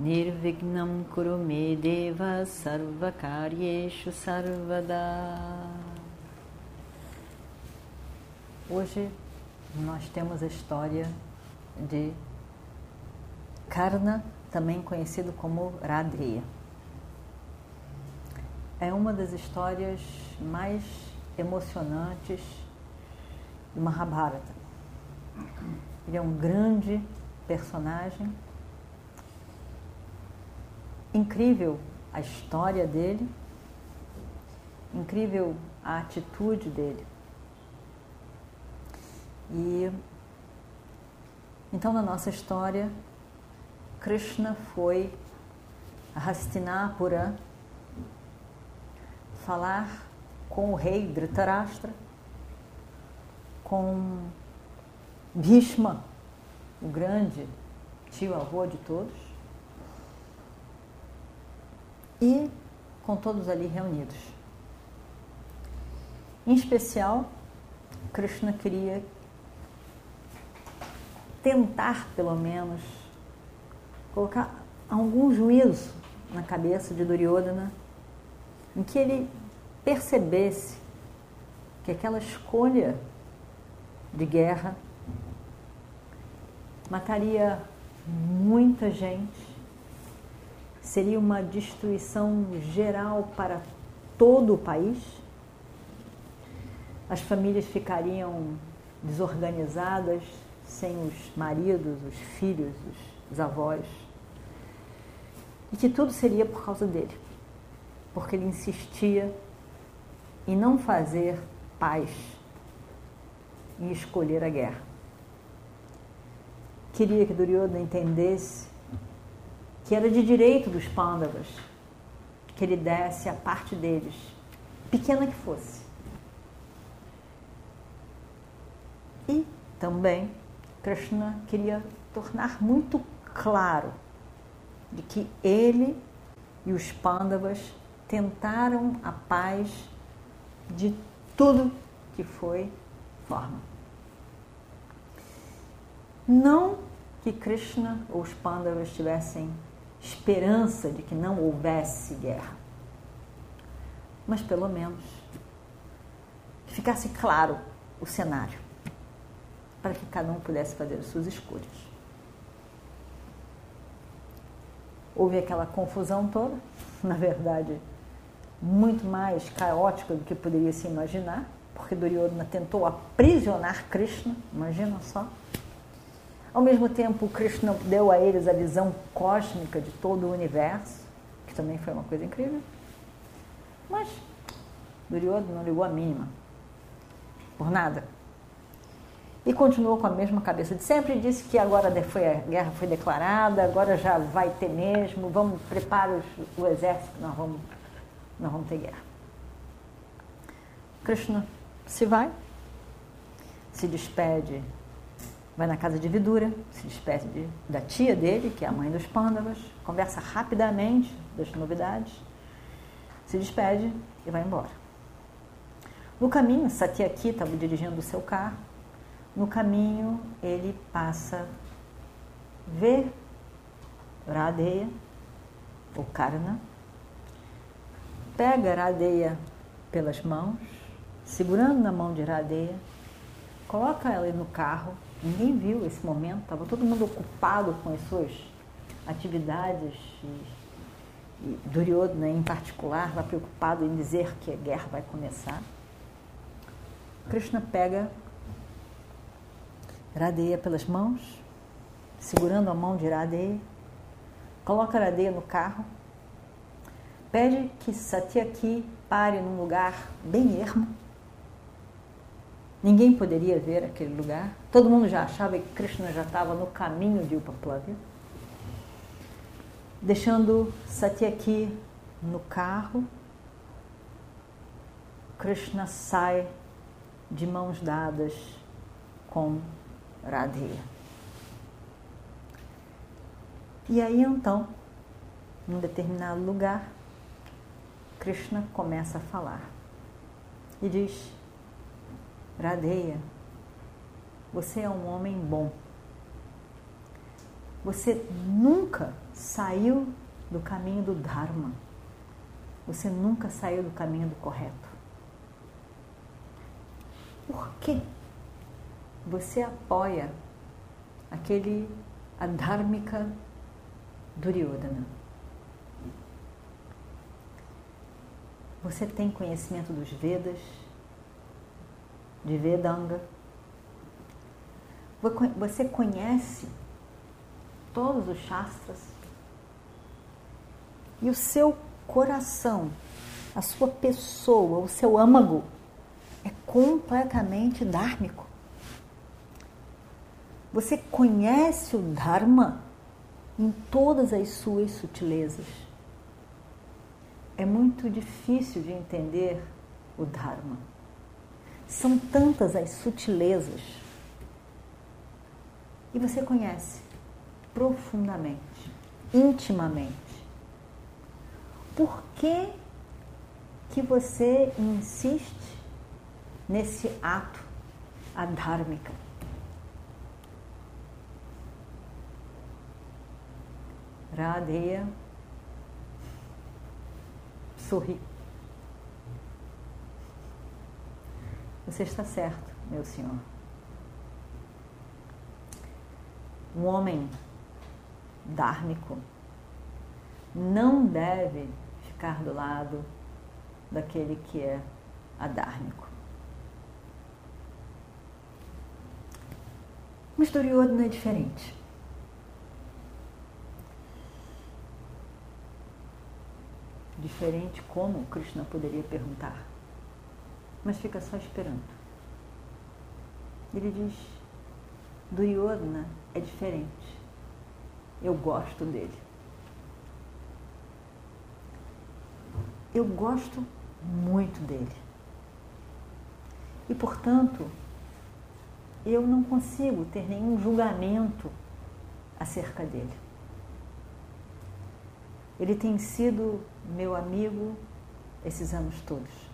Nirvignam Kurume Deva Sarvakaryeshu Sarvada. Hoje nós temos a história de Karna, também conhecido como Radheya. É uma das histórias mais emocionantes do Mahabharata. Ele é um grande personagem incrível a história dele, incrível a atitude dele. E então na nossa história, Krishna foi a Hastinapura falar com o rei Dhritarashtra, com Bhishma, o grande tio-avô de todos, e com todos ali reunidos. Em especial, Krishna queria tentar, pelo menos, colocar algum juízo na cabeça de Duryodhana, em que ele percebesse que aquela escolha de guerra mataria muita gente seria uma destruição geral para todo o país. As famílias ficariam desorganizadas, sem os maridos, os filhos, os, avós. E que tudo seria por causa dele, porque ele insistia em não fazer paz, em escolher a guerra. Queria que Duryodhana entendesse que era de direito dos Pandavas que ele desse a parte deles, pequena que fosse. E também Krishna queria tornar muito claro de que ele e os Pandavas tentaram a paz de tudo que foi forma. Não que Krishna ou os Pandavas tivessem esperança de que não houvesse guerra. Mas pelo menos que ficasse claro o cenário, para que cada um pudesse fazer as suas escolhas. Houve aquela confusão toda, na verdade, muito mais caótica do que poderia se imaginar, porque Duryodhana tentou aprisionar Krishna, imagina só. Ao mesmo tempo, Krishna deu a eles a visão cósmica de todo o universo, que também foi uma coisa incrível. Mas Duryodhana não ligou a mínima, por nada. E continuou com a mesma cabeça de sempre e disse que agora foi, a guerra foi declarada, agora já vai ter mesmo, vamos preparar o exército, nós vamos, nós vamos ter guerra. Krishna se vai, se despede vai na casa de Vidura, se despede de, da tia dele, que é a mãe dos pândavas, conversa rapidamente das novidades, se despede e vai embora. No caminho, Satyaki estava dirigindo o seu carro. No caminho, ele passa ver Radeia, ou Karna, pega Radeia pelas mãos, segurando na mão de Radeia, coloca ela no carro Ninguém viu esse momento, estava todo mundo ocupado com as suas atividades. E, e Duryodhana, em particular, preocupado em dizer que a guerra vai começar. Krishna pega Radeya pelas mãos, segurando a mão de Radeya, coloca Radeya no carro, pede que Satyaki pare num lugar bem ermo, Ninguém poderia ver aquele lugar. Todo mundo já achava que Krishna já estava no caminho de Upaplavya. Deixando Satyaki no carro, Krishna sai de mãos dadas com Radhe. E aí então, num determinado lugar, Krishna começa a falar e diz: Radeia, você é um homem bom. Você nunca saiu do caminho do Dharma. Você nunca saiu do caminho do correto. Por que você apoia aquele adhármica Duryodhana? Você tem conhecimento dos Vedas, de Vedanga. Você conhece todos os Shastras. E o seu coração, a sua pessoa, o seu âmago é completamente dármico. Você conhece o Dharma em todas as suas sutilezas. É muito difícil de entender o Dharma. São tantas as sutilezas. E você conhece profundamente, intimamente. Por que, que você insiste nesse ato adhármica? Radeia sorri. Você está certo, meu senhor. Um homem dármico não deve ficar do lado daquele que é adármico. Mas Duryodhana é diferente. Diferente como Krishna poderia perguntar. Mas fica só esperando. Ele diz: Duryodhana é diferente. Eu gosto dele. Eu gosto muito dele. E, portanto, eu não consigo ter nenhum julgamento acerca dele. Ele tem sido meu amigo esses anos todos.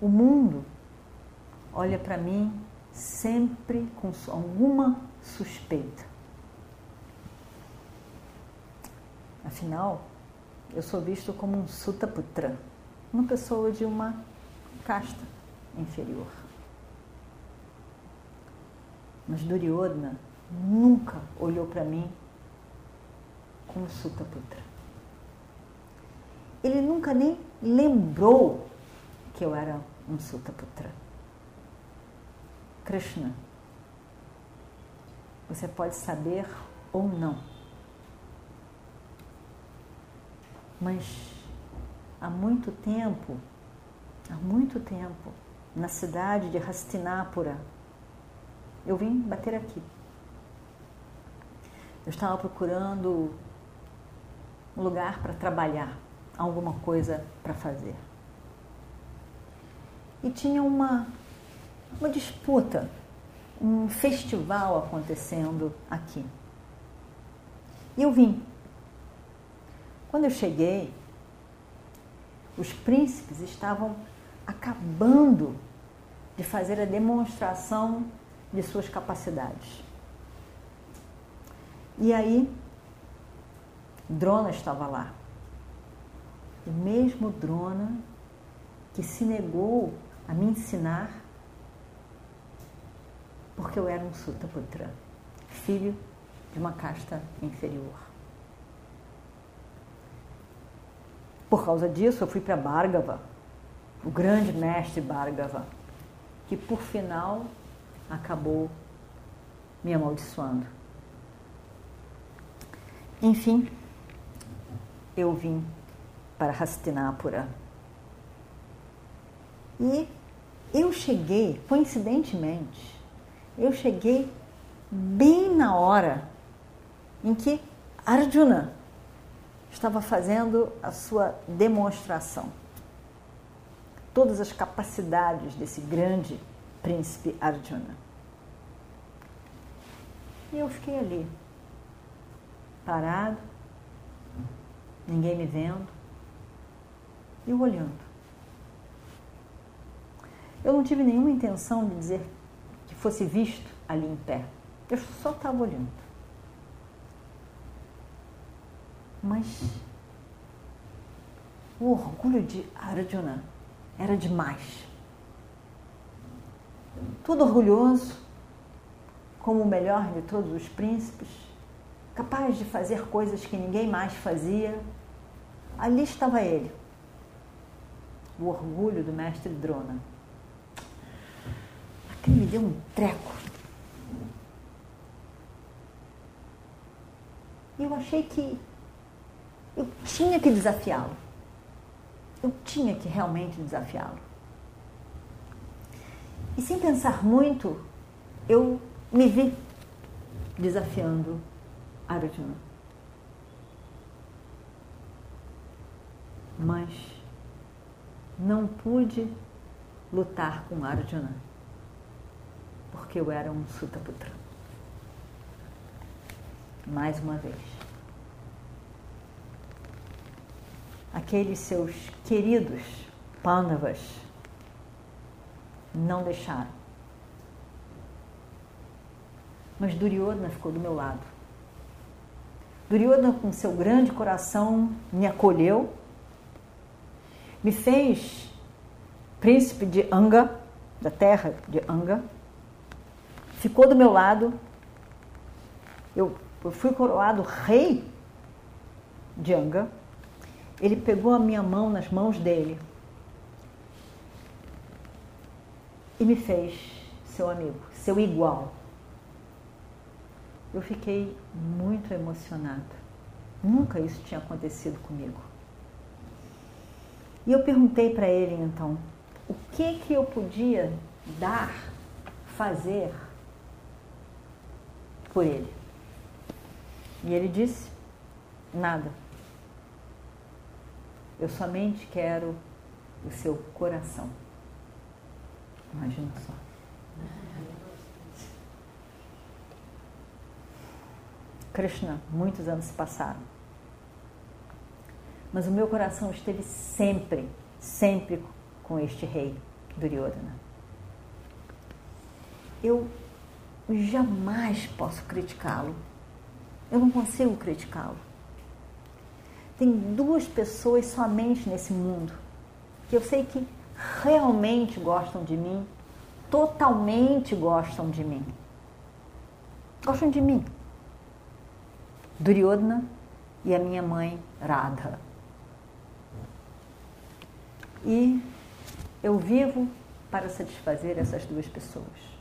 O mundo olha para mim sempre com alguma suspeita. Afinal, eu sou visto como um sutaputra, uma pessoa de uma casta inferior. Mas Duryodhana nunca olhou para mim como Sutaputra. Ele nunca nem lembrou que eu era um Sutaputra. Krishna, você pode saber ou não, mas há muito tempo, há muito tempo, na cidade de Hastinapura, eu vim bater aqui. Eu estava procurando um lugar para trabalhar, alguma coisa para fazer. E tinha uma, uma disputa, um festival acontecendo aqui. E eu vim. Quando eu cheguei, os príncipes estavam acabando de fazer a demonstração de suas capacidades. E aí Drona estava lá. O mesmo Drona que se negou a me ensinar porque eu era um Sutaputra, filho de uma casta inferior. Por causa disso, eu fui para Bhargava, o grande mestre Bhargava, que por final acabou me amaldiçoando. Enfim, eu vim para Hastinapura. E eu cheguei, coincidentemente, eu cheguei bem na hora em que Arjuna estava fazendo a sua demonstração. Todas as capacidades desse grande príncipe Arjuna. E eu fiquei ali, parado, ninguém me vendo, e o olhando. Eu não tive nenhuma intenção de dizer que fosse visto ali em pé. Eu só estava olhando. Mas o orgulho de Arjuna era demais. Tudo orgulhoso, como o melhor de todos os príncipes, capaz de fazer coisas que ninguém mais fazia. Ali estava ele, o orgulho do mestre Drona. Me deu um treco. E eu achei que eu tinha que desafiá-lo. Eu tinha que realmente desafiá-lo. E sem pensar muito, eu me vi desafiando Arjuna. Mas não pude lutar com Arjuna, porque eu era um Sutaputra. Mais uma vez. Aqueles seus queridos Pandavas não deixaram. Mas Duryodhana ficou do meu lado. Duryodhana, com seu grande coração, me acolheu, me fez príncipe de Anga, da terra de Anga, ficou do meu lado. Eu, eu fui coroado rei de Anga. Ele pegou a minha mão nas mãos dele e me fez seu amigo, seu igual. Eu fiquei muito emocionada. Nunca isso tinha acontecido comigo. E eu perguntei para ele então, o que que eu podia dar, fazer por ele? E ele disse: nada. Eu somente quero o seu coração. Imagina só. Krishna, muitos anos se passaram. Mas o meu coração esteve sempre, sempre com este rei, Duryodhana. Eu jamais posso criticá-lo. Eu não consigo criticá-lo. Tem duas pessoas somente nesse mundo que eu sei que realmente gostam de mim, totalmente gostam de mim. Gostam de mim. Duryodhana e a minha mãe Radha. E eu vivo para satisfazer essas duas pessoas.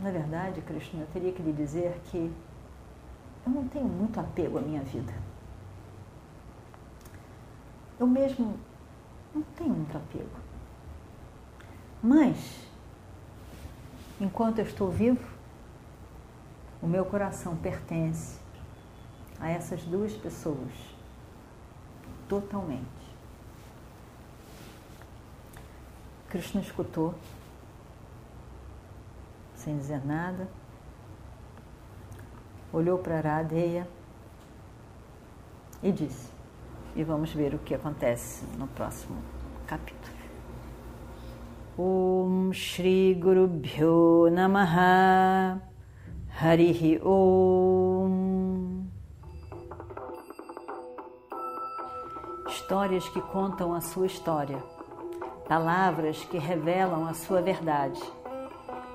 Na verdade, Krishna, eu teria que lhe dizer que eu não tenho muito apego à minha vida. Eu mesmo não tenho muito apego. Mas, enquanto eu estou vivo, o meu coração pertence a essas duas pessoas totalmente. Krishna escutou, sem dizer nada, olhou para Radeya e disse: E vamos ver o que acontece no próximo capítulo. Om Shri Guru Bhyo Namaha Harihi Om. Histórias que contam a sua história, palavras que revelam a sua verdade.